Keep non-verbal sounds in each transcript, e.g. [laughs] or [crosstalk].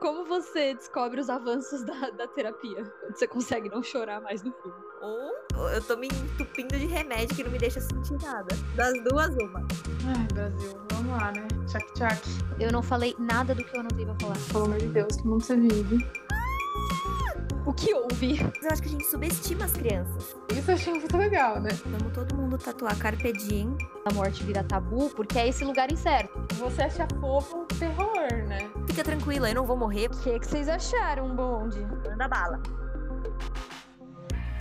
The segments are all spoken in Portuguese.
Como você descobre os avanços da, da terapia? Quando você consegue não chorar mais no filme. Ou eu tô me entupindo de remédio que não me deixa sentir nada. Das duas, uma. Ai, Brasil, vamos lá, né? Tchac, tchac. Eu não falei nada do que eu anotei pra falar. Pelo amor de Deus, que mundo você vive. O que houve? Eu acho que a gente subestima as crianças. Isso eu achei muito legal, né? Vamos todo mundo tatuar Carpe Diem. A morte vira tabu porque é esse lugar incerto. Você acha fofo o terror, né? Fica tranquila, eu não vou morrer. O que, que vocês acharam, bonde? Manda bala.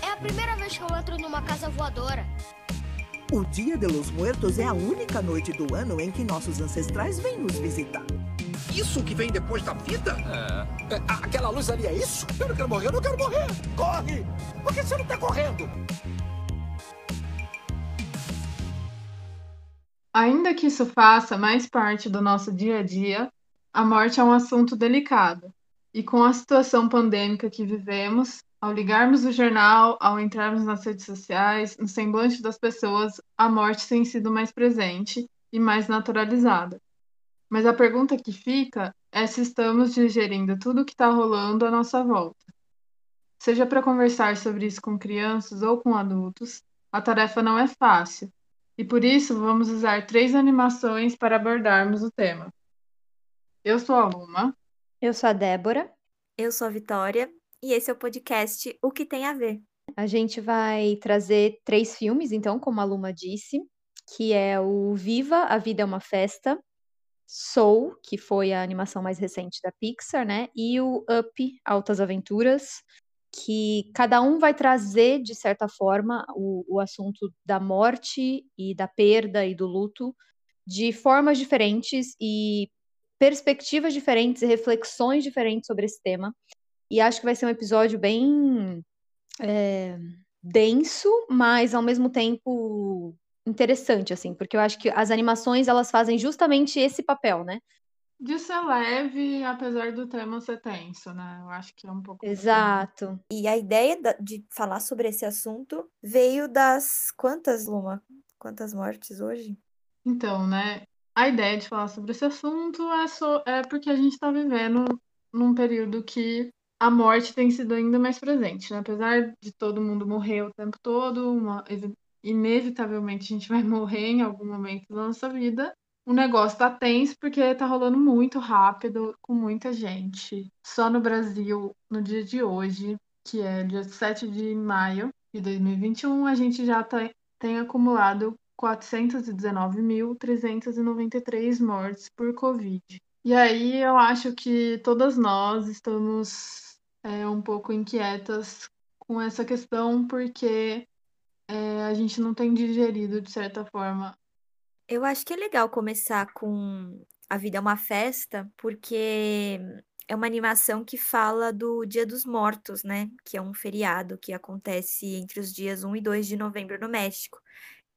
É a primeira vez que eu entro numa casa voadora. O Dia de los Muertos é a única noite do ano em que nossos ancestrais vêm nos visitar. Isso que vem depois da vida? É. Aquela luz ali é isso? Eu não quero morrer, eu não quero morrer! Corre! Por que você não tá correndo? Ainda que isso faça mais parte do nosso dia a dia, a morte é um assunto delicado. E com a situação pandêmica que vivemos, ao ligarmos o jornal, ao entrarmos nas redes sociais, no semblante das pessoas, a morte tem sido mais presente e mais naturalizada. Mas a pergunta que fica é se estamos digerindo tudo o que está rolando à nossa volta. Seja para conversar sobre isso com crianças ou com adultos, a tarefa não é fácil, e por isso vamos usar três animações para abordarmos o tema. Eu sou a Luma. Eu sou a Débora. Eu sou a Vitória e esse é o podcast O que tem a ver. A gente vai trazer três filmes, então, como a Luma disse, que é o Viva, a Vida é uma Festa, Soul, que foi a animação mais recente da Pixar, né? E o Up, Altas Aventuras, que cada um vai trazer, de certa forma, o, o assunto da morte e da perda e do luto de formas diferentes e perspectivas diferentes e reflexões diferentes sobre esse tema. E acho que vai ser um episódio bem é, denso, mas ao mesmo tempo interessante, assim, porque eu acho que as animações elas fazem justamente esse papel, né? De ser leve, apesar do tema ser tenso, né? Eu acho que é um pouco. Exato. E a ideia de falar sobre esse assunto veio das quantas, Luma? Quantas mortes hoje? Então, né? A ideia de falar sobre esse assunto é, so... é porque a gente está vivendo num período que a morte tem sido ainda mais presente, né? Apesar de todo mundo morrer o tempo todo, uma inevitavelmente a gente vai [laughs] morrer em algum momento da nossa vida. O negócio tá tenso porque tá rolando muito rápido com muita gente. Só no Brasil, no dia de hoje, que é dia 7 de maio de 2021, a gente já tá, tem acumulado 419.393 mortes por Covid. E aí eu acho que todas nós estamos é, um pouco inquietas com essa questão, porque é, a gente não tem digerido, de certa forma. Eu acho que é legal começar com A Vida é uma Festa, porque é uma animação que fala do Dia dos Mortos, né? Que é um feriado que acontece entre os dias 1 e 2 de novembro no México.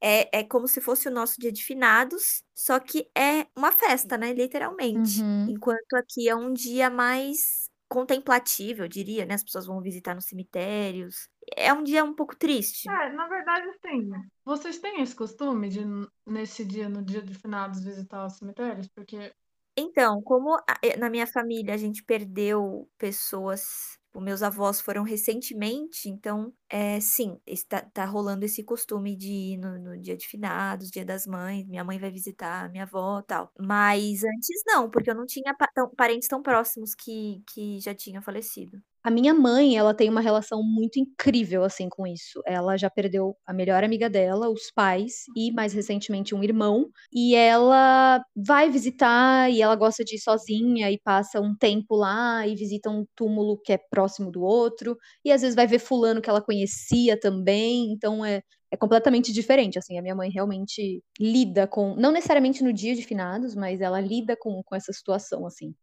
É, é como se fosse o nosso dia de finados, só que é uma festa, né? Literalmente. Uhum. Enquanto aqui é um dia mais contemplativo, eu diria, né? As pessoas vão visitar nos cemitérios. É um dia um pouco triste. É, na verdade, sim. Vocês têm esse costume de, nesse dia, no dia de finados, visitar os cemitérios? Porque. Então, como a- eh, na minha família a gente perdeu pessoas, os meus avós foram recentemente, então, é, sim, está, tá rolando esse costume de ir no, no dia de finados, dia das mães, minha mãe vai visitar minha avó tal. Mas antes não, porque eu não tinha pa- tão- parentes tão próximos que, que já tinham falecido. A minha mãe, ela tem uma relação muito incrível assim com isso. Ela já perdeu a melhor amiga dela, os pais e mais recentemente um irmão, e ela vai visitar e ela gosta de ir sozinha e passa um tempo lá e visita um túmulo que é próximo do outro, e às vezes vai ver fulano que ela conhecia também, então é é completamente diferente, assim, a minha mãe realmente lida com, não necessariamente no dia de finados, mas ela lida com, com essa situação, assim.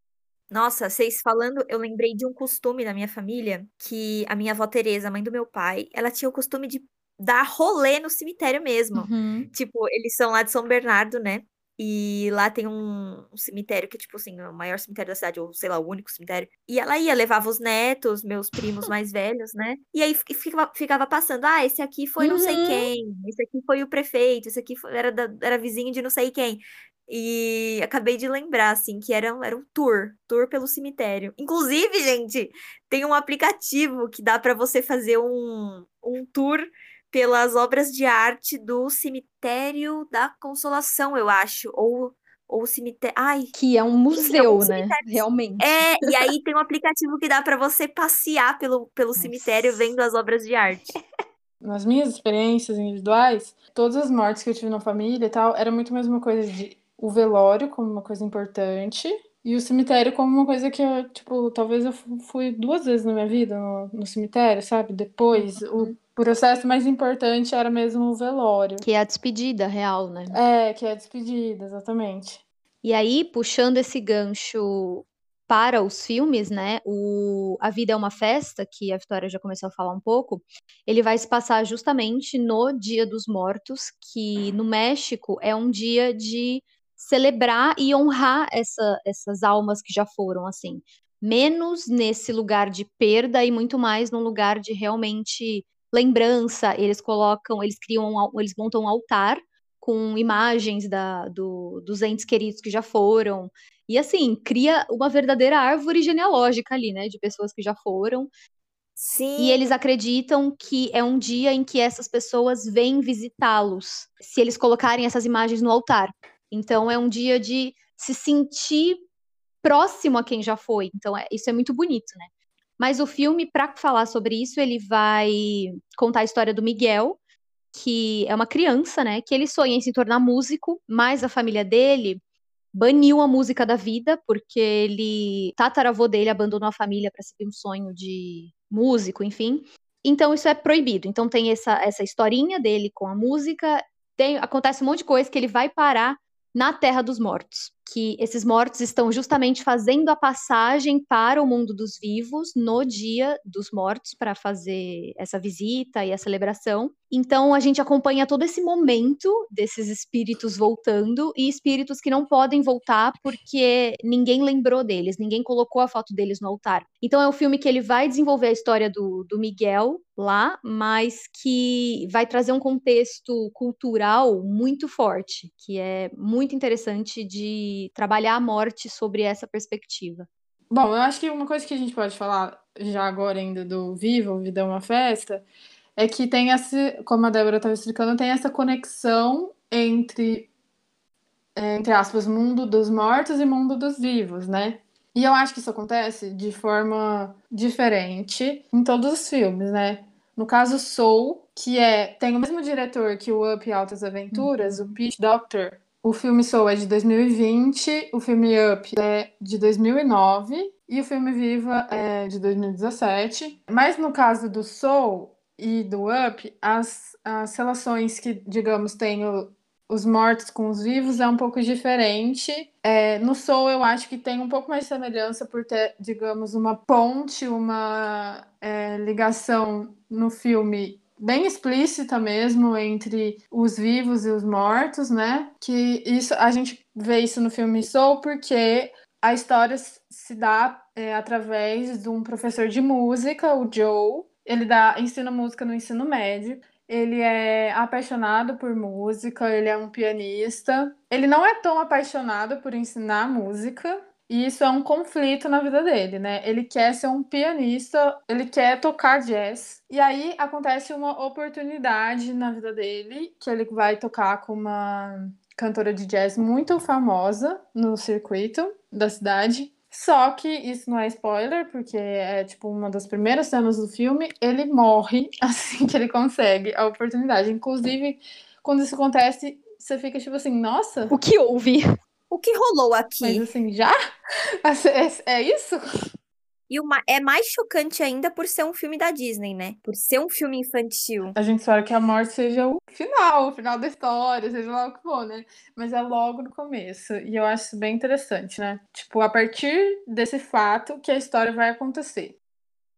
Nossa, vocês falando, eu lembrei de um costume da minha família, que a minha avó Teresa, mãe do meu pai, ela tinha o costume de dar rolê no cemitério mesmo. Uhum. Tipo, eles são lá de São Bernardo, né? E lá tem um, um cemitério que é, tipo assim, o maior cemitério da cidade, ou sei lá, o único cemitério. E ela ia, levava os netos, meus primos [laughs] mais velhos, né? E aí fi- ficava, ficava passando, ah, esse aqui foi não sei Uhum. quem, esse aqui foi o prefeito, esse aqui foi- era, da- era vizinho de não sei quem. E acabei de lembrar, assim, que era, era um tour, tour pelo cemitério. Inclusive, gente, tem um aplicativo que dá para você fazer um, um tour pelas obras de arte do cemitério da Consolação, eu acho, ou ou cemitério, ai, que é um museu, é um né? Realmente. É, e aí tem um aplicativo que dá para você passear pelo, pelo cemitério vendo as obras de arte. Nas minhas experiências individuais, todas as mortes que eu tive na família e tal, era muito mais uma coisa de o velório como uma coisa importante e o cemitério como uma coisa que eu, tipo, talvez eu fui duas vezes na minha vida no, no cemitério, sabe? Depois, uhum. o processo mais importante era mesmo o velório. Que é a despedida real, né? É, que é a despedida, exatamente. E aí, puxando esse gancho para os filmes, né? O A Vida é uma Festa, que a Vitória já começou a falar um pouco, ele vai se passar justamente no Dia dos Mortos, que no México é um dia de celebrar e honrar essa, essas almas que já foram, assim. Menos nesse lugar de perda e muito mais num lugar de realmente lembrança. Eles colocam, eles criam, eles montam um altar com imagens da, do, dos entes queridos que já foram. E assim, cria uma verdadeira árvore genealógica ali, né? De pessoas que já foram. Sim. E eles acreditam que é um dia em que essas pessoas vêm visitá-los, se eles colocarem essas imagens no altar. Então é um dia de se sentir próximo a quem já foi. Então é, isso é muito bonito, né? Mas o filme, para falar sobre isso, ele vai contar a história do Miguel, que é uma criança, né? Que ele sonha em se tornar músico, mas a família dele baniu a música da vida, porque ele, tataravô dele abandonou a família para seguir um sonho de músico, enfim. Então isso é proibido. Então tem essa, essa historinha dele com a música, tem, acontece um monte de coisa que ele vai parar na Terra dos Mortos, que esses mortos estão justamente fazendo a passagem para o mundo dos vivos no dia dos mortos para fazer essa visita e a celebração. Então a gente acompanha todo esse momento desses espíritos voltando e espíritos que não podem voltar porque ninguém lembrou deles, ninguém colocou a foto deles no altar. Então é um filme que ele vai desenvolver a história do, do Miguel lá, mas que vai trazer um contexto cultural muito forte, que é muito interessante de trabalhar a morte sobre essa perspectiva. Bom, eu acho que uma coisa que a gente pode falar já agora ainda do Viva, Vida é uma Festa, é que tem essa, como a Débora estava explicando, tem essa conexão entre, entre aspas, mundo dos mortos e mundo dos vivos, né? E eu acho que isso acontece de forma diferente em todos os filmes, né? No caso, Soul, que é tem o mesmo diretor que o Up e Altas Aventuras, uhum. o Pete Doctor. O filme Soul é de 2020, o filme Up é de 2009 e o filme Viva é de 2017. Mas no caso do Soul, e do Up, as, as relações que, digamos, tem o, os mortos com os vivos é um pouco diferente. É, no Soul, eu acho que tem um pouco mais de semelhança por ter, digamos, uma ponte, uma é, ligação no filme bem explícita mesmo entre os vivos e os mortos, né? Que isso a gente vê isso no filme Soul porque a história se dá é, através de um professor de música, o Joe, ele dá, ensina música no ensino médio. Ele é apaixonado por música, ele é um pianista. Ele não é tão apaixonado por ensinar música, e isso é um conflito na vida dele, né? Ele quer ser um pianista, ele quer tocar jazz. E aí acontece uma oportunidade na vida dele, que ele vai tocar com uma cantora de jazz muito famosa no circuito da cidade. Só que isso não é spoiler, porque é tipo uma das primeiras cenas do filme. Ele morre [laughs] assim que ele consegue a oportunidade. Inclusive, quando isso acontece, você fica tipo assim, nossa. O que houve? O que rolou aqui? Mas assim, já? [laughs] É, é isso? E uma, é mais chocante ainda por ser um filme da Disney, né? Por ser um filme infantil. A gente espera que a morte seja o final, o final da história, seja lá o que for, né? Mas é logo no começo. E eu acho isso bem interessante, né? Tipo, a partir desse fato que a história vai acontecer.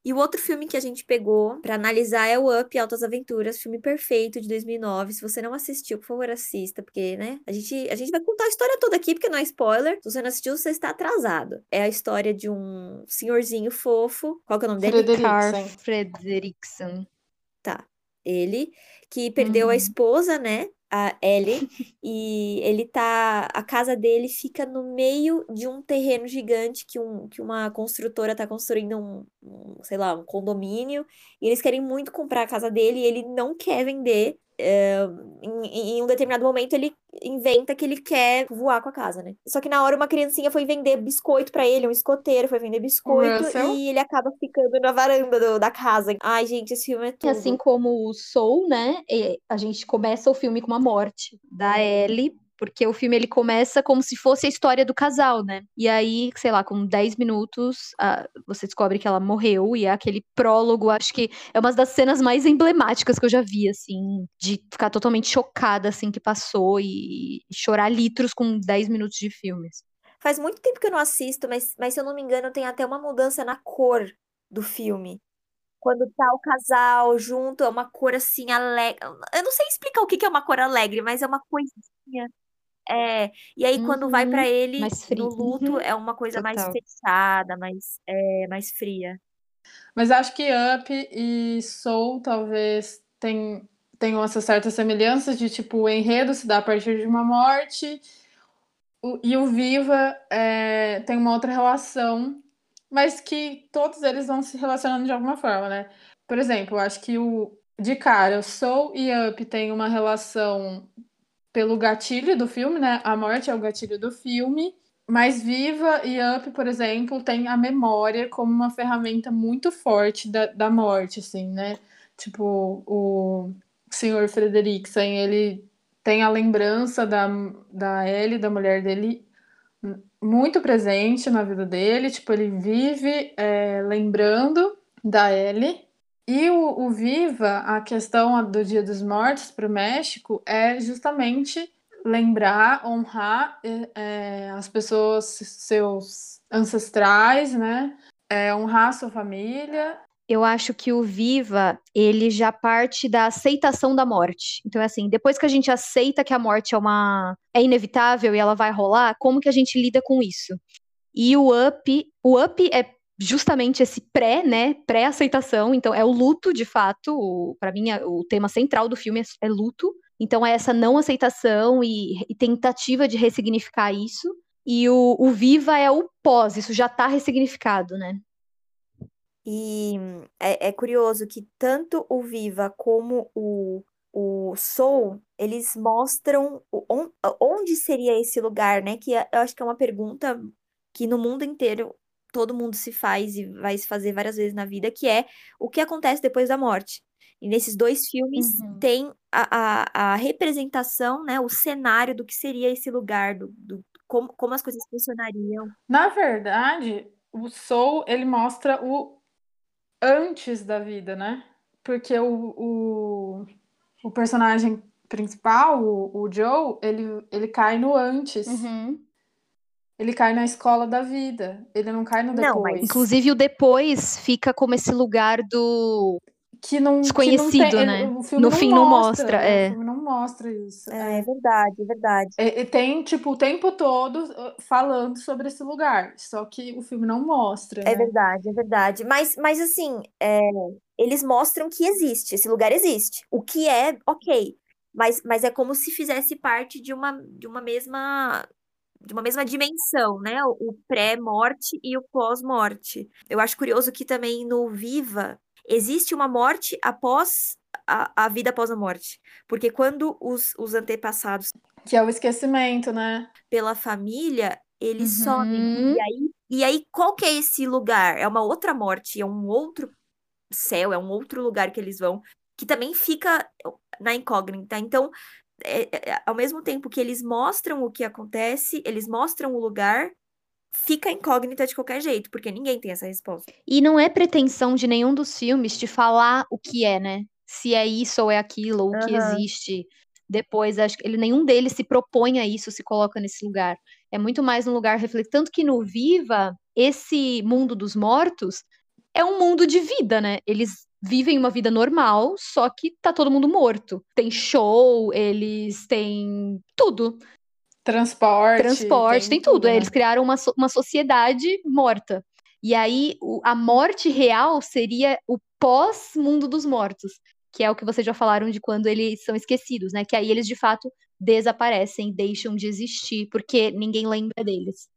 E o outro filme que a gente pegou para analisar é o Up Altas Aventuras, filme perfeito de 2009. Se você não assistiu, por favor, assista, porque, né, a gente, a gente vai contar a história toda aqui, porque não é spoiler. Se você não assistiu, você está atrasado. É a história de um senhorzinho fofo. Qual que é o nome dele? Frederickson. Frederickson. Tá. Ele que perdeu uhum. a esposa, né? A Ellie, e ele tá. A casa dele fica no meio de um terreno gigante que, um, que uma construtora tá construindo um, um, sei lá, um condomínio, e eles querem muito comprar a casa dele e ele não quer vender. Em, em, um determinado momento ele inventa que ele quer voar com a casa, né? Só que na hora uma criancinha foi vender biscoito para ele, um escoteiro foi vender biscoito Russell? e ele acaba ficando na varanda do- da casa. Ai, gente, esse filme é E tudo. assim como o Soul, né? A gente começa o filme com uma morte da Ellie, porque o filme ele começa como se fosse a história do casal, né? E aí, sei lá, com 10 minutos, ah, você descobre que ela morreu e é aquele prólogo, acho que é uma das cenas mais emblemáticas que eu já vi, assim, de ficar totalmente chocada, assim, que passou e chorar litros com 10 minutos de filmes. Faz muito tempo que eu não assisto, mas, mas se eu não me engano, tem até uma mudança na cor do filme. Quando tá o casal junto, é uma cor assim alegre. Eu não sei explicar o que é uma cor alegre, mas é uma coisinha. É, e aí quando vai pra Uhum, ele mais frio. no luto, Uhum, é uma coisa mais total. fechada, mais, é, mais fria. Mas acho que Up e Soul talvez tem- tenham essas certas semelhanças de tipo, o enredo se dá a partir de uma morte, o- e o Viva é, tem uma outra relação, mas que todos eles vão se relacionando de alguma forma, né? Por exemplo, acho que o de cara, Soul e Up têm uma relação pelo gatilho do filme, né? A morte é o gatilho do filme. Mas Viva e Up, por exemplo, tem a memória como uma ferramenta muito forte da, da morte, assim, né? Tipo, o senhor Frederiksen, ele tem a lembrança da, da Ellie, da mulher dele, muito presente na vida dele. Tipo, ele vive é, lembrando da Ellie. E o, o Viva, a questão do Dia dos Mortos para o México é justamente lembrar, honrar é, as pessoas, seus ancestrais, né? É, honrar sua família. Eu acho que o Viva, ele já parte da aceitação da morte. Então, é assim, depois que a gente aceita que a morte é uma é inevitável e ela vai rolar, como que a gente lida com isso? E o Up, o Up é justamente esse pré, né, pré-aceitação, então é o luto, de fato, para mim é- o tema central do filme é, é luto, então é essa não aceitação e, e tentativa de ressignificar isso, e o, o Viva é o pós, isso já tá ressignificado, né? E é, é curioso que tanto o Viva como o, o Soul, eles mostram onde seria esse lugar, né? Que é- eu acho que é uma pergunta que no mundo inteiro todo mundo se faz e vai se fazer várias vezes na vida, que é o que acontece depois da morte. E nesses dois filmes Uhum. tem a, a, a representação, né? O cenário do que seria esse lugar, do, do como, como as coisas funcionariam. Na verdade, o Soul, ele mostra o antes da vida, né? Porque o, o, o personagem principal, o, o Joe, ele, ele cai no antes. Uhum. Ele cai na escola da vida. Ele não cai no Não, mas- depois. Inclusive, o depois fica como esse lugar do. que não, que não desconhecido, tem- né? Filme No não fim não mostra, mostra, né? é. O filme não mostra isso. É, é verdade, é verdade. É, tem, tipo, o tempo todo uh, falando sobre esse lugar. Só que o filme não mostra, É né? verdade, é verdade. Mas, mas assim, é, eles mostram que existe, esse lugar existe. O que é, ok. Mas, mas é como se fizesse parte de uma, de uma mesma de uma mesma dimensão, né? O, pré-morte e o pós-morte. Eu acho curioso que também no Viva existe uma morte após a, a vida após a morte. Porque quando os, os antepassados Que é o esquecimento, né? pela família, eles Uhum. somem. E aí, e aí, qual que é esse lugar? É uma outra morte, é um outro céu, é um outro lugar que eles vão, que também fica na incógnita. Então, é- é- ao mesmo tempo que eles mostram o que acontece, eles mostram o lugar, fica incógnita de qualquer jeito, porque ninguém tem essa resposta. E não é pretensão de nenhum dos filmes te falar o que é, né? Se é isso ou é aquilo, ou o que existe depois. Acho que ele, nenhum deles se propõe a isso, se coloca nesse lugar. É muito mais um lugar refletido. Tanto que no Viva, esse mundo dos mortos é um mundo de vida, né? Eles vivem uma vida normal, só que tá todo mundo morto. Tem show, eles têm tudo. Transporte. Transporte, tem, tudo. né? Eles criaram uma, uma sociedade morta. E aí, o- a morte real seria o pós-mundo dos mortos, que é o que vocês já falaram de quando eles são esquecidos, né? Que aí eles de fato desaparecem, deixam de existir, porque ninguém lembra deles.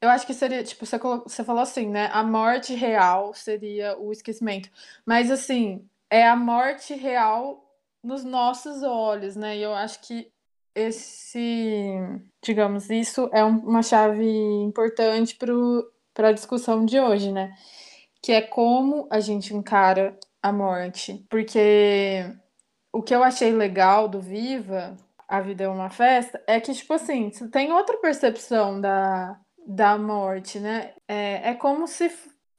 Eu acho que seria, tipo, você, você falou assim, né? A morte real seria o esquecimento. Mas, assim, é a morte real nos nossos olhos, né? E eu acho que esse, digamos, isso é uma chave importante para a discussão de hoje, né? Que é como a gente encara a morte. Porque o que eu achei legal do Viva, A Vida é uma Festa, é que, tipo assim, você tem outra percepção da, da morte, né? É, é como se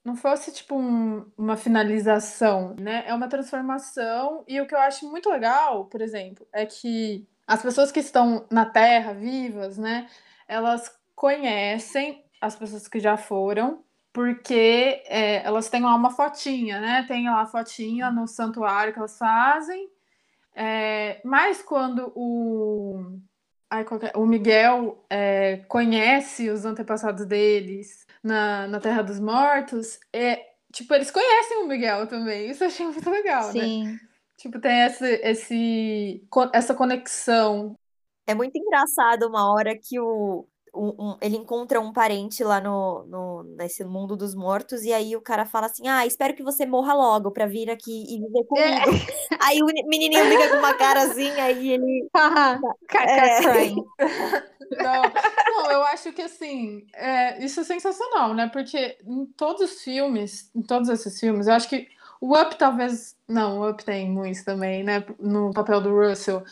não fosse tipo um, uma finalização, né? É uma transformação. E o que eu acho muito legal, por exemplo, é que as pessoas que estão na Terra vivas, né? Elas conhecem as pessoas que já foram, porque é, elas têm lá uma fotinha, né? Tem lá a fotinha no santuário que elas fazem. É, mas quando o Ai, qualquer... O Miguel é, conhece os antepassados deles na, na Terra dos Mortos. É, tipo, eles conhecem o Miguel também. Isso eu achei muito legal, né? Sim. né? Tipo, tem esse, esse, essa conexão. É muito engraçado uma hora que o, um, um, ele encontra um parente lá no, no, nesse mundo dos mortos, e aí o cara fala assim: Ah, espero que você morra logo pra vir aqui e viver comigo. É. [laughs] Aí o menininho fica com uma carazinha e ele. é. [laughs] não, não, eu acho que assim, é, isso é sensacional, né? Porque em todos os filmes, em todos esses filmes, eu acho que o Up talvez. Não, o Up tem muitos também, né? No papel do Russell.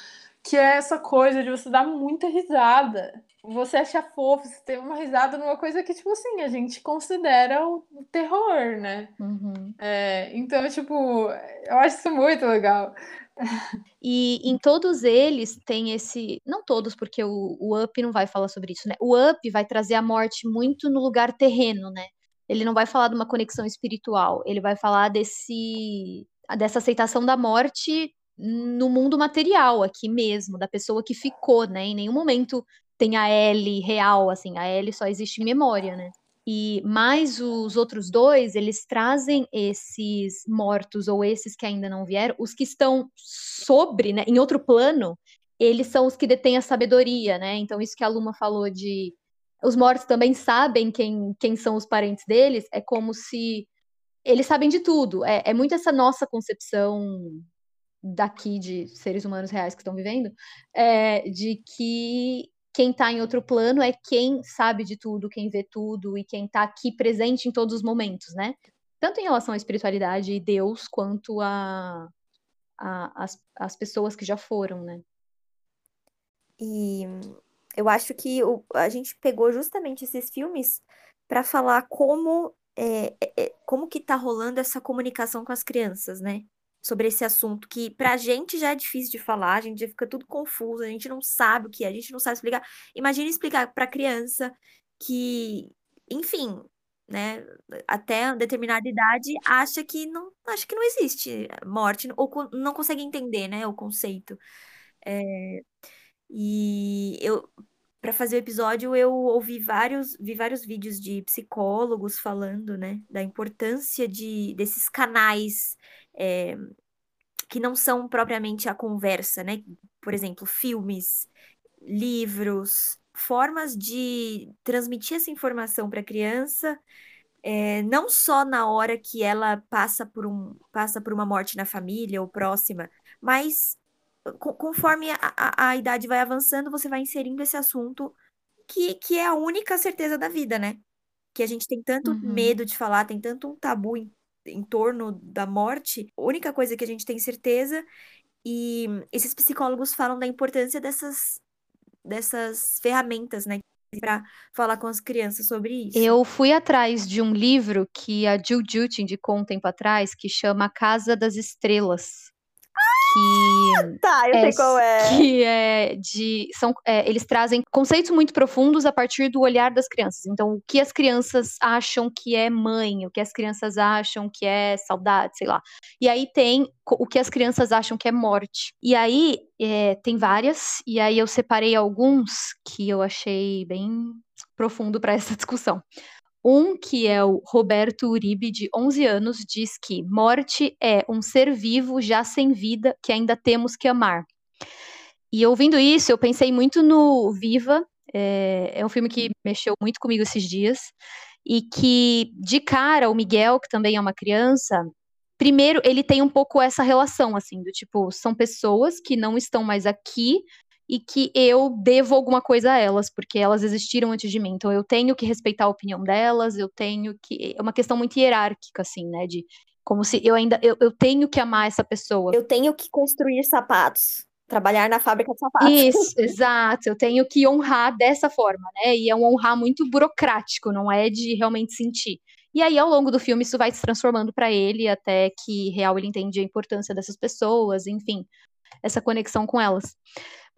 Que é essa coisa de você dar muita risada você acha fofo, você tem uma risada numa coisa que, tipo assim, a gente considera o terror, né? Uhum. É, então, tipo, eu acho isso muito legal. E em todos eles tem esse. Não todos, porque o, o Up não vai falar sobre isso, né? O Up vai trazer a morte muito no lugar terreno, né? Ele não vai falar de uma conexão espiritual, ele vai falar desse dessa aceitação da morte no mundo material aqui mesmo, da pessoa que ficou, né? Em nenhum momento tem a L real, assim, a L só existe em memória, né? E mais os outros dois, eles trazem esses mortos ou esses que ainda não vieram, os que estão sobre, né, em outro plano, eles são os que detêm a sabedoria, né? Então isso que a Luma falou de os mortos também sabem quem, quem são os parentes deles, é como se eles sabem de tudo. É, é muito essa nossa concepção daqui de seres humanos reais que estão vivendo, é, de que quem está em outro plano é quem sabe de tudo, quem vê tudo e quem está aqui presente em todos os momentos, né? Tanto em relação à espiritualidade e Deus, quanto a, a as, as pessoas que já foram, né? E eu acho que o, a gente pegou justamente esses filmes para falar como é, é, como que tá rolando essa comunicação com as crianças, né? Sobre esse assunto que pra gente já é difícil de falar, a gente já fica tudo confuso, a gente não sabe o que é, a gente não sabe explicar. Imagina explicar pra criança que, enfim, né, até determinada idade acha que não, acha que não existe morte ou não consegue entender, né, o conceito. É, e eu para fazer o episódio eu ouvi vários vi vários vídeos de psicólogos falando, né, da importância de desses canais é, que não são propriamente a conversa, né? Por exemplo, filmes, livros, formas de transmitir essa informação para a criança, é, não só na hora que ela passa por, um, passa por uma morte na família ou próxima, mas conforme a, a, a idade vai avançando, você vai inserindo esse assunto que, que é a única certeza da vida, né? Que a gente tem tanto uhum. medo de falar, tem tanto um tabu em em torno da morte, a única coisa que a gente tem certeza, e esses psicólogos falam da importância dessas, dessas ferramentas, né? Para falar com as crianças sobre isso. Eu fui atrás de um livro que a Jill Jutin indicou um tempo atrás, que chama Casa das Estrelas que [laughs] tá, eu é, sei qual é. Que é de são é, eles trazem conceitos muito profundos a partir do olhar das crianças. Então, o que as crianças acham que é mãe, o que as crianças acham que é saudade, sei lá. E aí tem o que as crianças acham que é morte. E aí é, tem várias. E aí eu separei alguns que eu achei bem profundo para essa [laughs] discussão. Um que é o Roberto Uribe, de 11 anos, diz que morte é um ser vivo já sem vida que ainda temos que amar. E ouvindo isso, eu pensei muito no Viva. É, é um filme que mexeu muito comigo esses dias. E que, de cara, o Miguel, que também é uma criança, primeiro, ele tem um pouco essa relação, assim, do tipo, são pessoas que não estão mais aqui e que eu devo alguma coisa a elas, porque elas existiram antes de mim. Então eu tenho que respeitar a opinião delas, eu tenho que. É uma questão muito hierárquica, assim, né? De como se eu ainda. Eu, eu tenho que amar essa pessoa. Eu tenho que construir sapatos trabalhar na fábrica de sapatos. Isso, [laughs] exato. Eu tenho que honrar dessa forma, né? E é um honrar muito burocrático, não é de realmente sentir. E aí, ao longo do filme, isso vai se transformando para ele, até que real ele entende a importância dessas pessoas, enfim, essa conexão com elas.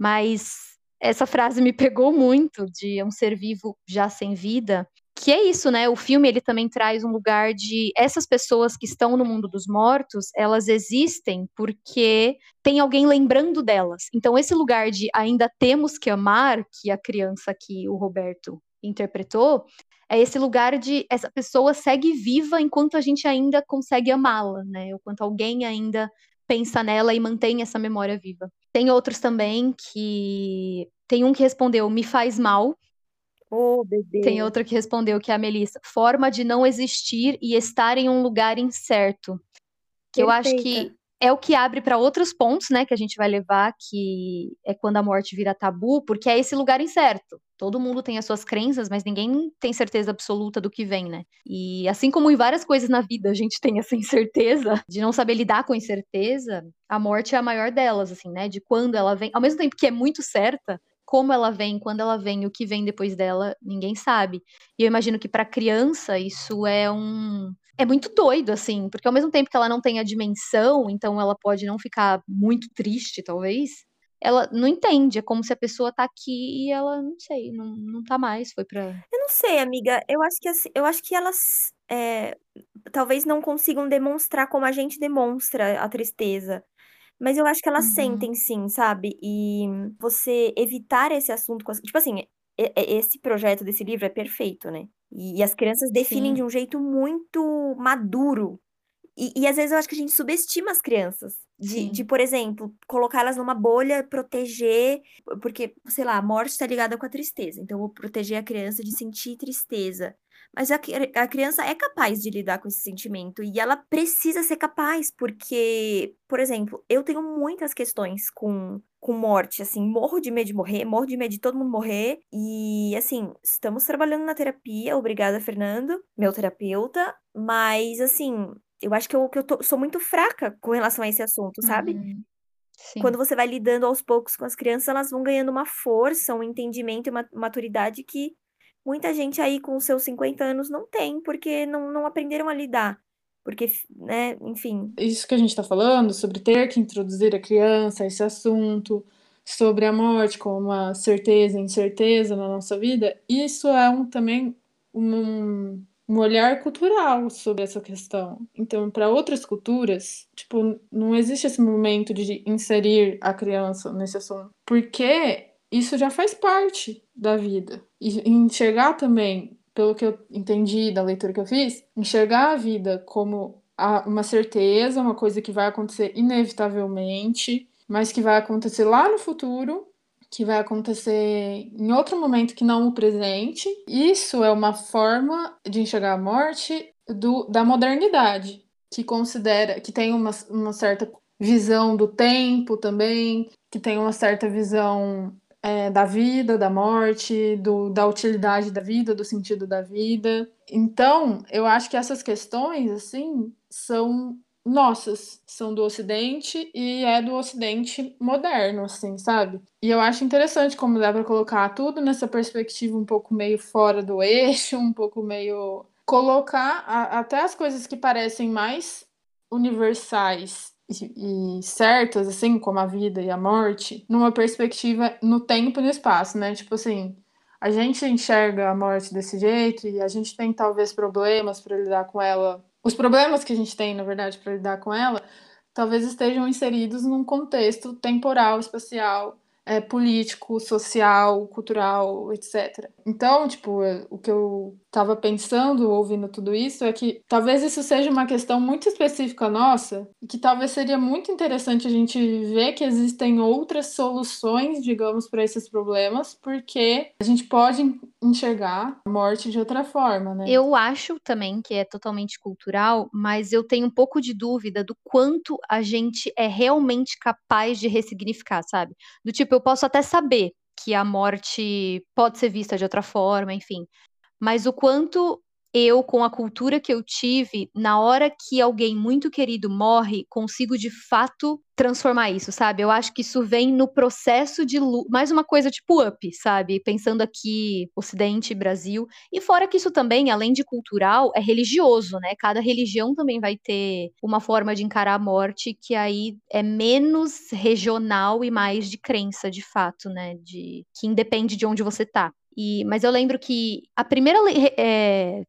Mas essa frase me pegou muito de um ser vivo já sem vida, que é isso, né? O filme ele também traz um lugar de essas pessoas que estão no mundo dos mortos, elas existem porque tem alguém lembrando delas. Então esse lugar de ainda temos que amar, que a criança que o Roberto interpretou, é esse lugar de essa pessoa segue viva enquanto a gente ainda consegue amá-la, né? Enquanto alguém ainda pensa nela e mantém essa memória viva. Tem outros também que tem um que respondeu me faz mal, Oh, bebê. Tem outra que respondeu que é a Melissa. Forma de não existir e estar em um lugar incerto. Que Perfeita. eu acho que é o que abre para outros pontos, né, que a gente vai levar, que é quando a morte vira tabu, porque é esse lugar incerto. Todo mundo tem as suas crenças, mas ninguém tem certeza absoluta do que vem, né? E assim como em várias coisas na vida a gente [laughs] tem essa incerteza de não saber lidar com a incerteza, a morte é a maior delas, assim, né? De quando ela vem. Ao mesmo tempo que é muito certa, como ela vem, quando ela vem, o que vem depois dela, ninguém sabe. E eu imagino que para criança isso é um é muito doido assim, porque ao mesmo tempo que ela não tem a dimensão, então ela pode não ficar muito triste, talvez. Ela não entende, é como se a pessoa tá aqui e ela, não sei, não, não tá mais, foi pra. Eu não sei, amiga. Eu acho que assim, eu acho que elas é, talvez não consigam demonstrar como a gente demonstra a tristeza. Mas eu acho que elas uhum. sentem sim, sabe? E você evitar esse assunto. Tipo assim, esse projeto desse livro é perfeito, né? E, as crianças definem sim. de um jeito muito maduro. E, e, às vezes eu acho que a gente subestima as crianças. De, de, por exemplo, colocá-las numa bolha, proteger, porque, sei lá, a morte está ligada com a tristeza. Então, eu vou proteger a criança de sentir tristeza. Mas a, a criança é capaz de lidar com esse sentimento e ela precisa ser capaz, porque, por exemplo, eu tenho muitas questões com, com morte, assim, morro de medo de morrer, morro de medo de todo mundo morrer. E, assim, estamos trabalhando na terapia, obrigada, Fernando, meu terapeuta, mas, assim, eu acho que eu, que eu tô, sou muito fraca com relação a esse assunto, sabe? Uhum. Quando você vai lidando aos poucos com as crianças, elas vão ganhando uma força, um entendimento e uma maturidade que muita gente aí com seus 50 anos não tem, porque não, não aprenderam a lidar. Porque, né, enfim. Isso que a gente está falando, sobre ter que introduzir a criança a esse assunto, sobre a morte como uma certeza incerteza na nossa vida, isso é um, também um, um olhar cultural sobre essa questão. Então, para outras culturas, tipo, não existe esse momento de inserir a criança nesse assunto, porque isso já faz parte da vida. E enxergar também, pelo que eu entendi da leitura que eu fiz, enxergar a vida como uma certeza, uma coisa que vai acontecer inevitavelmente, mas que vai acontecer lá no futuro, que vai acontecer em outro momento que não o presente. Isso é uma forma de enxergar a morte do, da modernidade, que considera, que tem uma, uma certa visão do tempo também, que tem uma certa visão é, da vida, da morte, do, da utilidade da vida, do sentido da vida. Então, eu acho que essas questões, assim, são nossas, são do Ocidente e é do Ocidente moderno, assim, sabe? E eu acho interessante como dá para colocar tudo nessa perspectiva um pouco meio fora do eixo, um pouco meio colocar a, até as coisas que parecem mais universais e, certas, assim, como a vida e a morte, numa perspectiva no tempo e no espaço, né? Tipo assim, a gente enxerga a morte desse jeito e a gente tem talvez problemas para lidar com ela. Os problemas que a gente tem, na verdade, para lidar com ela, talvez estejam inseridos num contexto temporal, espacial. é, político, social, cultural, etc. Então, tipo, o que eu estava pensando ouvindo tudo isso é que talvez isso seja uma questão muito específica nossa e que talvez seria muito interessante a gente ver que existem outras soluções, digamos, para esses problemas, porque a gente pode enxergar a morte de outra forma, né? Eu acho também que é totalmente cultural, mas eu tenho um pouco de dúvida do quanto a gente é realmente capaz de ressignificar, sabe? Do tipo, eu posso até saber que a morte pode ser vista de outra forma, enfim mas o quanto eu, com a cultura que eu tive, na hora que alguém muito querido morre, consigo de fato transformar isso, sabe? Eu acho que isso vem no processo de mais uma coisa tipo up, sabe? Pensando aqui Ocidente, Brasil, e fora que isso também, além de cultural, é religioso, né? Cada religião também vai ter uma forma de encarar a morte que aí é menos regional e mais de crença, de fato, né? De que independe de onde você tá. E, mas eu lembro que a primeira é,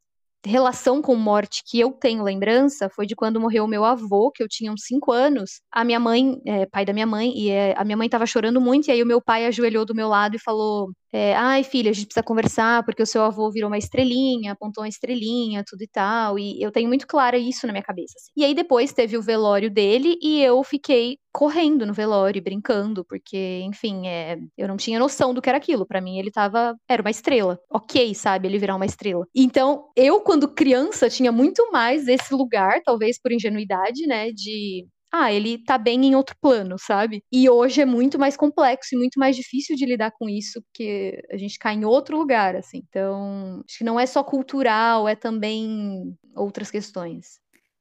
relação com morte que eu tenho lembrança foi de quando morreu meu avô, que eu tinha uns 5 anos. A minha mãe, é, pai da minha mãe, e é, a minha mãe tava chorando muito, e aí o meu pai ajoelhou do meu lado e falou: é, Ai, filha, a gente precisa conversar, porque o seu avô virou uma estrelinha, apontou uma estrelinha, tudo e tal. E eu tenho muito claro isso na minha cabeça. Assim. E aí depois teve o velório dele e eu fiquei correndo no velório, brincando, porque, enfim, é, eu não tinha noção do que era aquilo. Para mim, ele tava. Era uma estrela. Ok, sabe? Ele virar uma estrela. Então, eu, quando criança, tinha muito mais esse lugar, talvez por ingenuidade, né? De ah, ele tá bem em outro plano, sabe? E hoje é muito mais complexo e muito mais difícil de lidar com isso, porque a gente cai em outro lugar, assim. Então, acho que não é só cultural, é também outras questões.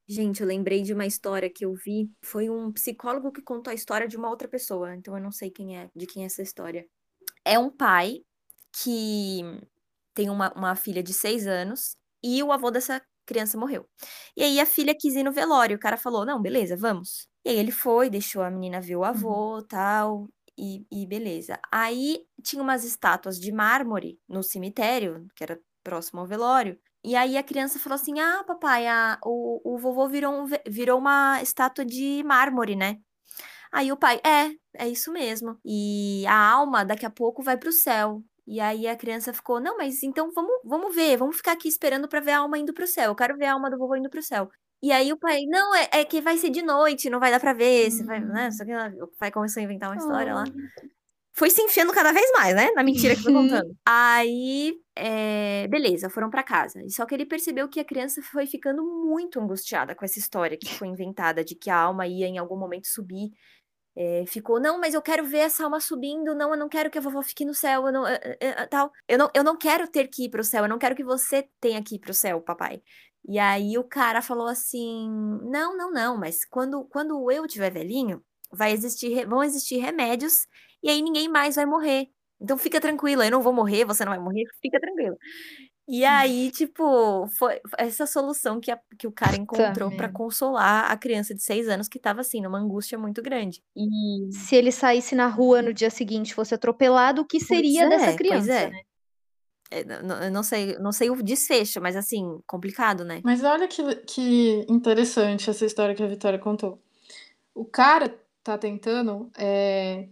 Gente, eu lembrei de uma história que eu vi. Foi um psicólogo que contou a história de uma outra pessoa, então eu não sei quem é, de quem é essa história. É um pai que tem uma, uma filha de seis anos e o avô dessa criança morreu. E aí a filha quis ir no velório. O cara falou: não, beleza, vamos. E aí ele foi, deixou a menina ver o avô, uhum. tal, e, e beleza. Aí tinha umas estátuas de mármore no cemitério, que era próximo ao velório. E aí a criança falou assim: Ah, papai, a, o, o vovô virou, um, virou uma estátua de mármore, né? Aí o pai, é, é isso mesmo. E a alma daqui a pouco vai pro céu. E aí a criança ficou, não, mas então vamos, vamos ver, vamos ficar aqui esperando para ver a alma indo pro céu. Eu quero ver a alma do vovô indo pro céu. E aí o pai, não, é, é que vai ser de noite, não vai dar pra ver, você vai, né? Só que o pai começou a inventar uma história lá. Foi se enfiando cada vez mais, né? Na mentira que foi contando. aí, é, beleza, foram para casa. Só que ele percebeu que a criança foi ficando muito angustiada com essa história que foi inventada de que a alma ia em algum momento subir é, ficou, não, mas eu quero ver essa alma subindo, não, eu não quero que a vovó fique no céu, eu não, é, tal. Eu não, eu não quero ter que ir pro céu, eu não quero que você tenha que ir pro céu, papai. E aí o cara falou assim: não, não, não, mas quando, quando eu tiver velhinho, vai existir, vão existir remédios e aí ninguém mais vai morrer. Então fica tranquila, eu não vou morrer, você não vai morrer, fica tranquila. E aí, tipo, foi essa solução que, a, que o cara encontrou para consolar a criança de seis anos que tava assim, numa angústia muito grande. E se ele saísse na rua no dia seguinte, fosse atropelado, o que seria é, dessa criança, é. né? É, eu não sei, não sei o desfecho, mas assim, complicado, né? Mas olha que, que interessante essa história que a Vitória contou. O cara tá tentando é,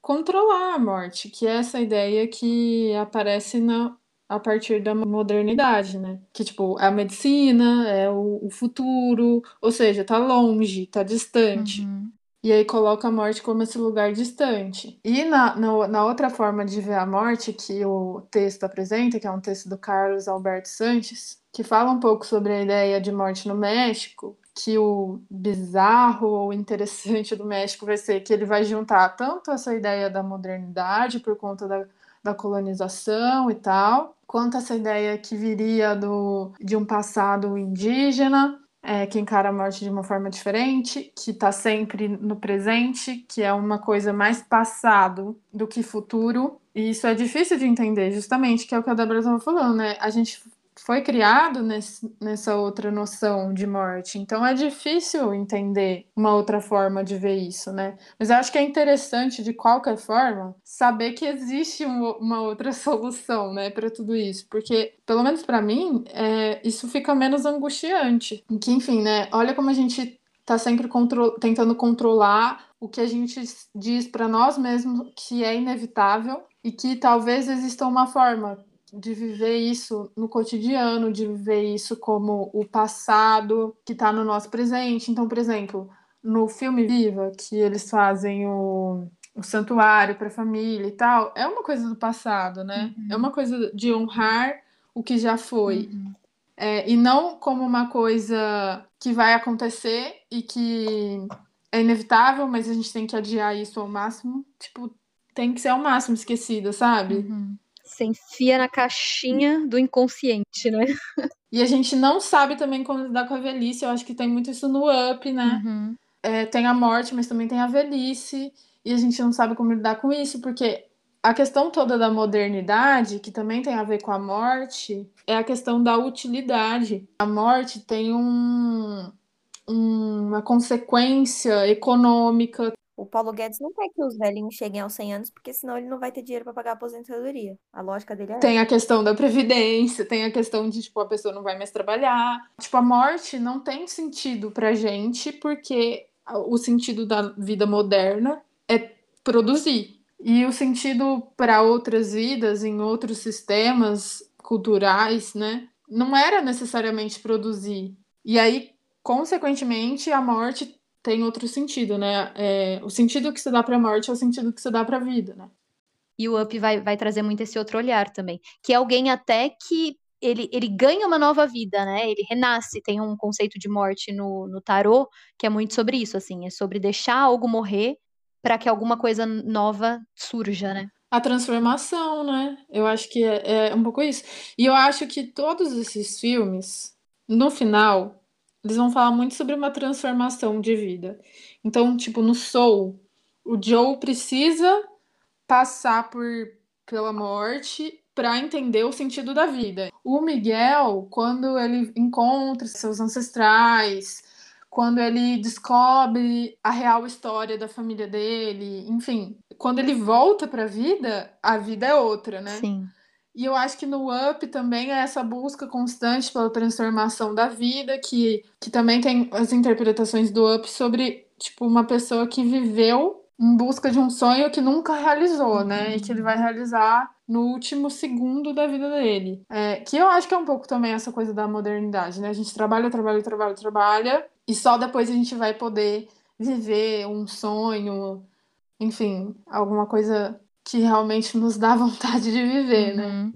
controlar a morte, que é essa ideia que aparece na, a partir da modernidade, né? Que, tipo, a medicina, é o, o futuro, ou seja, tá longe, tá distante. Uhum. E aí coloca a morte como esse lugar distante. E na, na, na, outra forma de ver a morte que o texto apresenta, que é um texto do Carlos Alberto Sanches, que fala um pouco sobre a ideia de morte no México, que o bizarro ou interessante do México vai ser que ele vai juntar tanto essa ideia da modernidade por conta da da colonização e tal, quanto essa ideia que viria do, de um passado indígena, é, que encara a morte de uma forma diferente, que está sempre no presente, que é uma coisa mais passado do que futuro. E isso é difícil de entender, justamente, que é o que a Débora estava falando, né? A gente foi criado nesse, nessa outra noção de morte. Então é difícil entender uma outra forma de ver isso, né? Mas eu acho que é interessante, de qualquer forma, saber que existe um, uma outra [laughs] solução, né, para tudo isso. Porque, pelo menos para mim, é, isso fica menos angustiante. Que, enfim, né? Olha como a gente tá sempre contro tentando controlar o que a gente diz para nós mesmos que é inevitável e que talvez exista uma forma de viver isso no cotidiano, de viver isso como o passado que está no nosso presente. Então, por exemplo, no filme Viva, que eles fazem o, o santuário para a família e tal, é uma coisa do passado, né? Uhum. É uma coisa de honrar o que já foi. Uhum. É, e não como uma coisa que vai acontecer e que é inevitável, mas a gente tem que adiar isso ao máximo. Tipo, tem que ser ao máximo esquecida, sabe? Uhum. Você enfia na caixinha do inconsciente, né? E a gente não sabe também como lidar com a velhice. Eu acho que tem muito isso no up, né? Uhum. É, tem a morte, mas também tem a velhice. E a gente não sabe como lidar com isso, porque a questão toda da modernidade, que também tem a ver com a morte, é a questão da utilidade. A morte tem um, uma consequência econômica. O Paulo Guedes não quer que os velhinhos cheguem aos 100 anos, porque senão ele não vai ter dinheiro para pagar a aposentadoria. A lógica dele é Tem a questão da previdência, tem a questão de, tipo, a pessoa não vai mais trabalhar. Tipo, a morte não tem sentido pra gente, porque o sentido da vida moderna é produzir. E o sentido para outras vidas, em outros sistemas culturais, né, não era necessariamente produzir. E aí, consequentemente, a morte tem outro sentido, né? É, o sentido que se dá para a morte é o sentido que se dá para a vida, né? E o Up vai, vai trazer muito esse outro olhar também, que é alguém até que ele, ele ganha uma nova vida, né? Ele renasce. Tem um conceito de morte no, no tarô que é muito sobre isso, assim, é sobre deixar algo morrer para que alguma coisa nova surja, né? A transformação, né? Eu acho que é, é um pouco isso. E eu acho que todos esses filmes, no final, eles vão falar muito sobre uma transformação de vida. Então, tipo, no Soul, o Joe precisa passar por pela morte para entender o sentido da vida. O Miguel, quando ele encontra seus ancestrais, quando ele descobre a real história da família dele, enfim, quando ele volta para a vida, a vida é outra, né? Sim. E eu acho que no Up também é essa busca constante pela transformação da vida, que, que também tem as interpretações do Up sobre, tipo, uma pessoa que viveu em busca de um sonho que nunca realizou, né? E que ele vai realizar no último segundo da vida dele. É, que eu acho que é um pouco também essa coisa da modernidade, né? A gente trabalha, trabalha, trabalha, trabalha, e só depois a gente vai poder viver um sonho, enfim, alguma coisa que realmente nos dá [laughs] vontade de viver, né? uhum. né?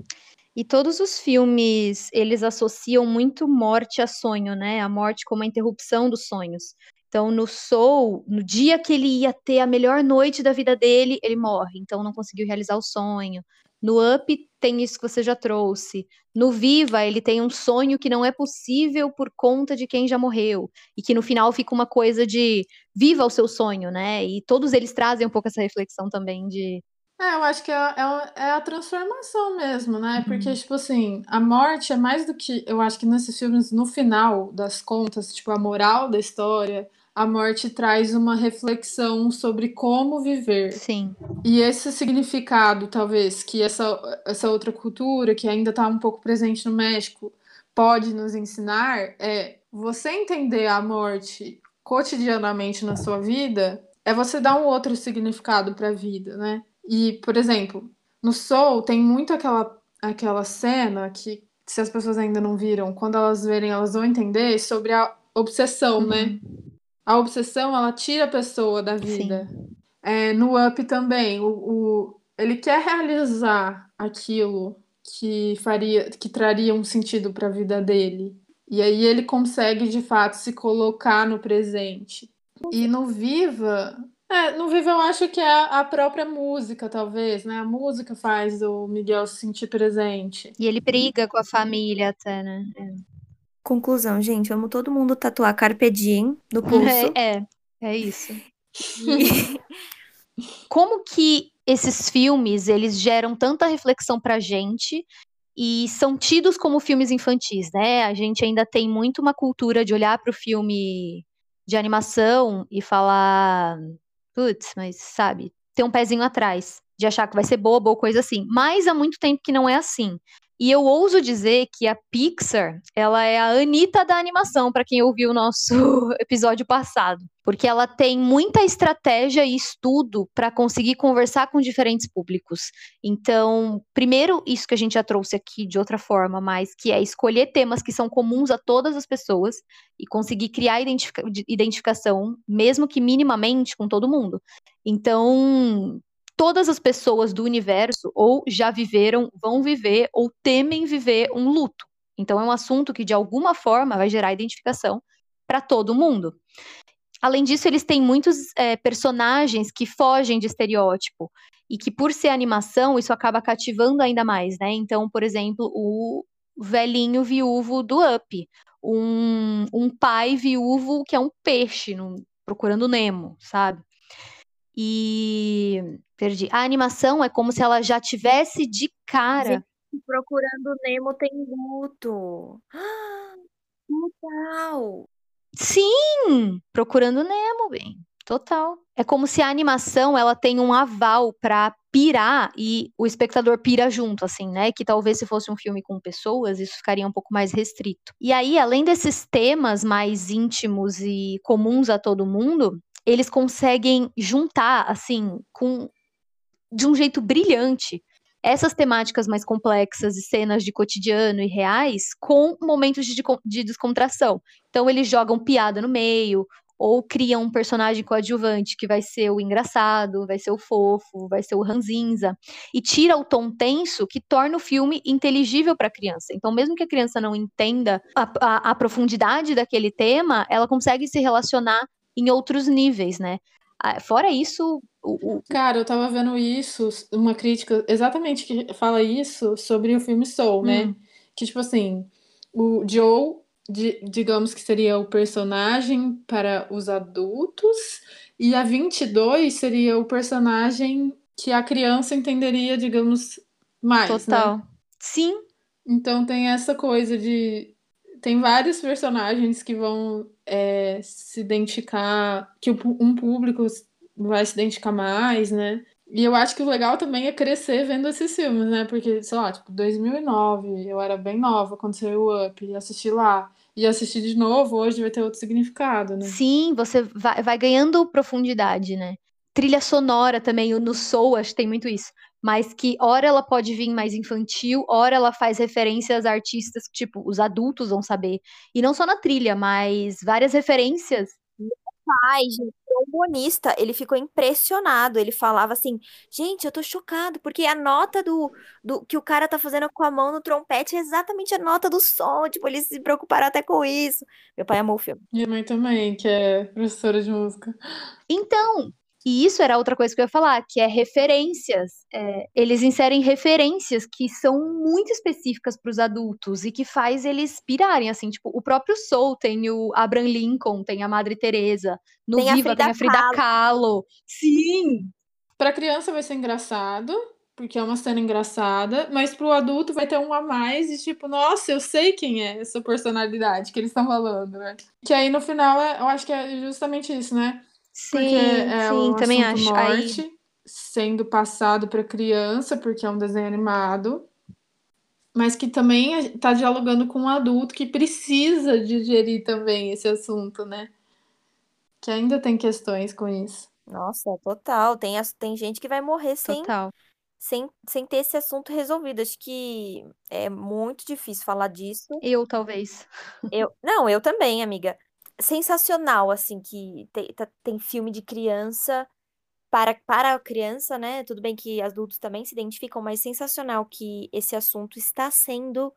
E todos os filmes, eles associam muito morte a sonho, né? A morte como a interrupção dos sonhos. Então, no Soul, no dia que ele ia ter a melhor noite da vida dele, ele morre. Então, não conseguiu realizar o sonho. No Up, tem isso que você já trouxe. No Viva, ele tem um sonho que não é possível por conta de quem já morreu. E que no final fica uma coisa de viva o seu sonho, né? E todos eles trazem um pouco essa reflexão também de é, eu acho que é, é, é a transformação mesmo, né? Uhum. Porque, tipo assim, a morte é mais do que. Eu acho que nesses filmes, no final das contas, tipo, a moral da história, a morte traz uma reflexão sobre como viver. Sim. E esse significado, talvez, que essa, essa outra cultura, que ainda está um pouco presente no México, pode nos ensinar, é você entender a morte cotidianamente na sua vida, é você dar um outro significado para a vida, né? E, por exemplo, no Soul tem muito aquela, aquela cena que, se as pessoas ainda não viram, quando elas verem, elas vão entender sobre a obsessão, né? uhum. né? A obsessão, ela tira a pessoa da vida. É, no Up também, o, o, ele quer realizar aquilo que faria, que traria um sentido para a vida dele. E aí ele consegue de fato se colocar no presente. E no Viva, é, no Viva eu acho que é a própria música, talvez, né? A música faz o Miguel se sentir presente. E ele briga com a família até, né? É. Conclusão, gente, vamos todo mundo tatuar Carpe Diem no pulso. É, [laughs] é, é isso. E... [laughs] Como que esses filmes, eles geram tanta reflexão pra gente e são tidos como filmes infantis, né? A gente ainda tem muito uma cultura de olhar para o filme de animação e falar putz, mas sabe, ter um pezinho atrás, de achar que vai ser bobo ou coisa assim. Mas há muito tempo que não é assim. E eu ouso dizer que a Pixar, ela é a Anitta da animação, para quem ouviu o nosso [laughs] episódio passado. Porque ela tem muita estratégia e estudo para conseguir conversar com diferentes públicos. Então, primeiro, isso que a gente já trouxe aqui de outra forma, mas que é escolher temas que são comuns a todas as pessoas e conseguir criar identifica identificação, mesmo que minimamente, com todo mundo. Então, todas as pessoas do universo ou já viveram, vão viver ou temem viver um luto. Então é um assunto que de alguma forma vai gerar identificação para todo mundo. Além disso, eles têm muitos é, personagens que fogem de estereótipo e que, por ser animação, isso acaba cativando ainda mais, né? Então, por exemplo, o velhinho viúvo do Up, um, um pai viúvo que é um peixe, no, procurando Nemo, sabe? E perdi. A animação é como se ela já tivesse de cara. Gente, procurando Nemo tem luto. [gasps] Total. Sim, procurando Nemo, bem. Total. É como se a animação ela tem um aval para pirar e o espectador pira junto, assim, né? Que talvez se fosse um filme com pessoas, isso ficaria um pouco mais restrito. E aí, além desses temas mais íntimos e comuns a todo mundo, eles conseguem juntar, assim, com de um jeito brilhante essas temáticas mais complexas e cenas de cotidiano e reais com momentos de, de descontração. Então eles jogam piada no meio, ou criam um personagem coadjuvante que vai ser o engraçado, vai ser o fofo, vai ser o ranzinza, e tira o tom tenso que torna o filme inteligível para a criança. Então, mesmo que a criança não entenda a, a, a profundidade daquele tema, ela consegue se relacionar em outros níveis, né? Ah, fora isso, o, o... Cara, eu tava vendo isso, uma crítica exatamente que fala isso sobre o filme Soul, né? Hum. Que, tipo assim, o Joe, digamos que seria o personagem para os adultos, e a 22 seria o personagem que a criança entenderia, digamos, mais. Né? Total. Né? Sim. Então tem essa coisa de tem vários personagens que vão é, se identificar, que um público vai se identificar mais, né? E eu acho que o legal também é crescer vendo esses filmes, né? Porque, sei lá, tipo, 2009, eu era bem nova quando saiu o Up, e assisti lá. E assistir de novo hoje vai ter outro significado, né? Sim, você vai, vai ganhando profundidade, né? Trilha sonora também, no Soul, acho que tem muito isso mas que ora ela pode vir mais infantil, ora ela faz referências a artistas que, tipo, os adultos vão saber. E não só na trilha, mas várias referências. Meu pai, gente, trombonista, ele ficou impressionado. Ele falava assim: gente, eu tô chocado, porque a nota do, do que o cara tá fazendo com a mão no trompete é exatamente a nota do som. Tipo, eles se preocuparam até com isso. Meu pai amou o filme. Minha mãe também, que é professora de música. Então, e isso era outra coisa que eu ia falar, que é referências. É, eles inserem referências que são muito específicas para os adultos e que faz eles pirarem, assim, tipo, o próprio Soul tem o Abraham Lincoln, tem a Madre Teresa, no tem Viva a tem a Frida Kahlo. Kahlo. Sim! Para criança vai ser engraçado, porque é uma cena engraçada, mas para o adulto vai ter um a mais de tipo, nossa, eu sei quem é essa personalidade que eles estão falando, né? Que aí no final é, eu acho que é justamente isso, né? Sim, é sim, também acho. Morte Aí... sendo passado para criança, porque é um desenho animado, mas que também está dialogando com um adulto que precisa digerir também esse assunto, né? Que ainda tem questões com isso. Nossa, total. Tem, tem gente que vai morrer sem, sem, sem ter esse assunto resolvido. Acho que é muito difícil falar disso. Eu, talvez. Eu, não, eu também, amiga sensacional, assim, que tem, tá, tem filme de criança para, para a criança, né? Tudo bem que adultos também se identificam, mas sensacional que esse assunto está sendo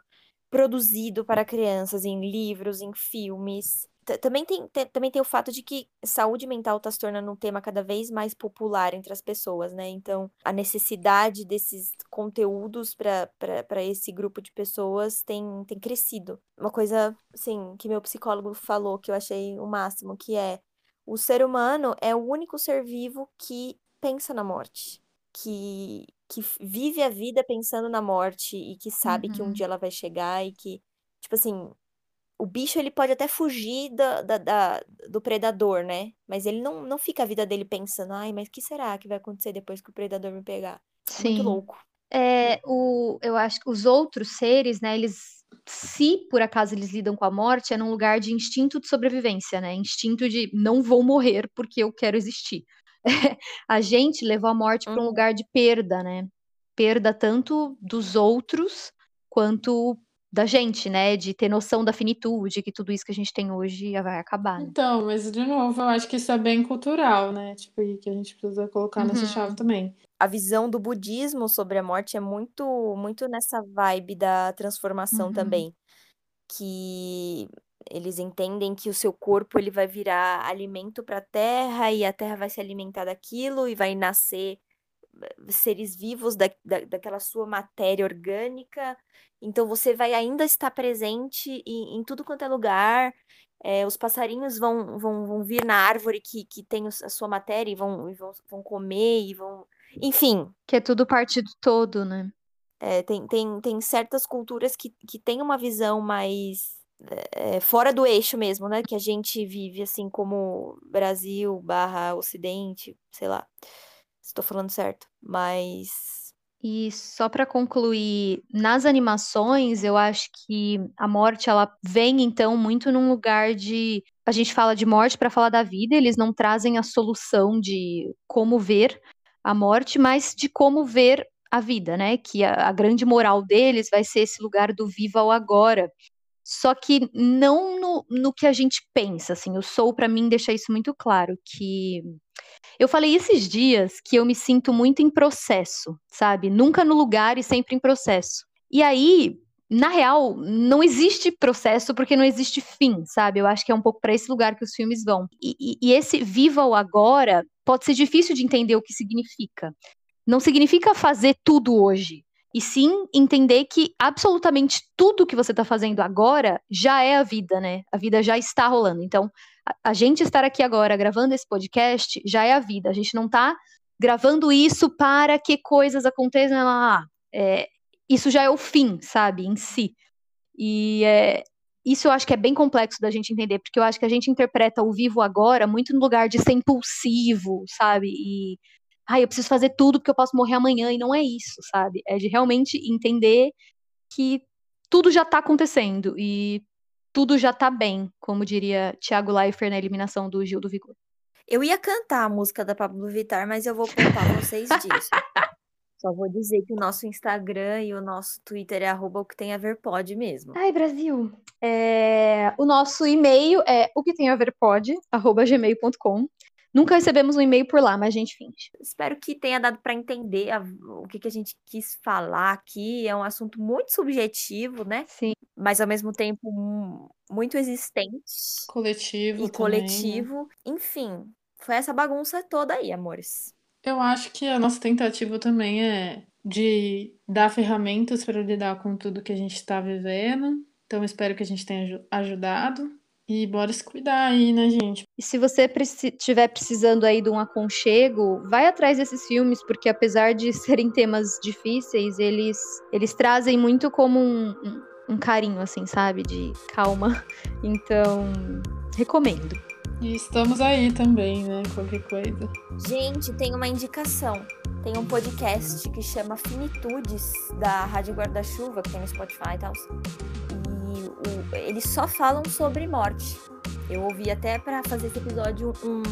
produzido para crianças em livros, em filmes também tem, também tem o fato de que saúde mental está se tornando um tema cada vez mais popular entre as pessoas, né? Então, a necessidade desses conteúdos para esse grupo de pessoas tem, tem crescido. Uma coisa, assim, que meu psicólogo falou que eu achei o máximo, que é o ser humano é o único ser vivo que pensa na morte, que, que vive a vida pensando na morte e que sabe uhum. que um uhum. dia ela vai chegar e que, tipo assim, o bicho ele pode até fugir da, da, da, do predador, né? Mas ele não, não fica a vida dele pensando, ai, mas o que será que vai acontecer depois que o predador me pegar? É muito louco. é, o, eu acho que os outros seres, né, eles, se por acaso eles lidam com a morte, é num lugar de instinto de sobrevivência, né? Instinto de não vou morrer porque eu quero existir. [laughs] a gente levou a morte para um Uhum. lugar de perda, né? Perda tanto dos outros quanto da gente, né? De ter noção da finitude, que tudo isso que a gente tem hoje vai acabar. Né? Então, mas de novo, eu acho que isso é bem cultural, né? Tipo, e que a gente precisa colocar nessa Uhum. chave também. A visão do budismo sobre a morte é muito, muito nessa vibe da transformação Uhum. também, que eles entendem que o seu corpo ele vai virar alimento para a terra e a terra vai se alimentar daquilo e vai nascer seres vivos da, da, daquela sua matéria orgânica. Então você vai ainda estar presente em, em tudo quanto é lugar. É, os passarinhos vão, vão, vão vir na árvore que, que tem a sua matéria e vão, vão, vão comer e vão. Enfim, Que é tudo parte do todo, né? é, tem, tem, tem certas culturas que, que têm uma visão mais é, fora do eixo mesmo, né? Que a gente vive assim como Brasil barra Ocidente, sei lá, estou falando certo. Mas E só para concluir, nas animações, eu acho que a morte ela vem então muito num lugar de a gente fala de morte para falar da vida, eles não trazem a solução de como ver a morte, mas de como ver a vida, né? Que a, a grande moral deles vai ser esse lugar do viva ao agora. Só que não no, no que a gente pensa, assim. O Soul, para mim, deixa isso muito claro, que eu falei esses dias que eu me sinto muito em processo, sabe? Nunca no lugar e sempre em processo. E aí, na real, não existe processo porque não existe fim, sabe? Eu acho que é um pouco para esse lugar que os filmes vão. E, e- e esse viva o agora pode ser difícil de entender o que significa. Não significa fazer tudo hoje. E sim entender que absolutamente tudo que você está fazendo agora já é a vida, né? A vida já está rolando. Então, a, a gente estar aqui agora gravando esse podcast já é a vida. A gente não tá gravando isso para que coisas aconteçam lá. lá, lá. É, isso já é o fim, sabe, em si. E é, isso eu acho que é bem complexo da gente entender, porque eu acho que a gente interpreta o vivo agora muito no lugar de ser impulsivo, sabe? E ai, eu preciso fazer tudo porque eu posso morrer amanhã, e não é isso, sabe? É de realmente entender que tudo já tá acontecendo e tudo já tá bem, como diria Thiago Leifert na eliminação do Gil do Vigor. eu ia cantar a música da Pablo Vittar, mas eu vou poupar vocês disso. [laughs] Só vou dizer que o nosso Instagram e o nosso Twitter é arroba o que tem a ver pode mesmo. Ai, Brasil. É, O nosso e-mail é o que tem a ver pode, arroba gmail.com. Nunca recebemos um e-mail por lá, mas a gente finge. Espero que tenha dado para entender a- o que, que a gente quis falar aqui. É um assunto muito subjetivo, né? Sim. Mas ao mesmo tempo mu- muito existente Coletivo e também, né? coletivo. Enfim, foi essa bagunça toda aí, amores. Eu acho que a nossa tentativa também é de dar ferramentas para lidar com tudo que a gente está vivendo. Então, espero que a gente tenha aju- ajudado. E bora se cuidar aí, né, gente? E se você estiver precisando aí de um aconchego, vai atrás desses filmes, porque apesar de [laughs] serem temas difíceis, eles, eles trazem muito como um, um, um carinho, assim, sabe? De calma. [laughs] Então, recomendo. E estamos aí também, né? Qualquer coisa. Gente, tem uma indicação. Tem um podcast que chama Finitudes, da Rádio Guarda-Chuva, que tem no Spotify e tal. O- eles só falam sobre morte. Eu ouvi até pra fazer esse episódio um,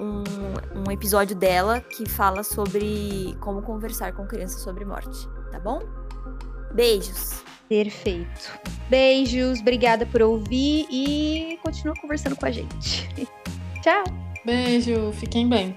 um, um episódio dela que fala sobre como conversar com crianças sobre morte, tá bom? Beijos! Perfeito. Beijos, obrigada por ouvir e continua conversando com a gente. [laughs] Tchau! Beijo, fiquem bem.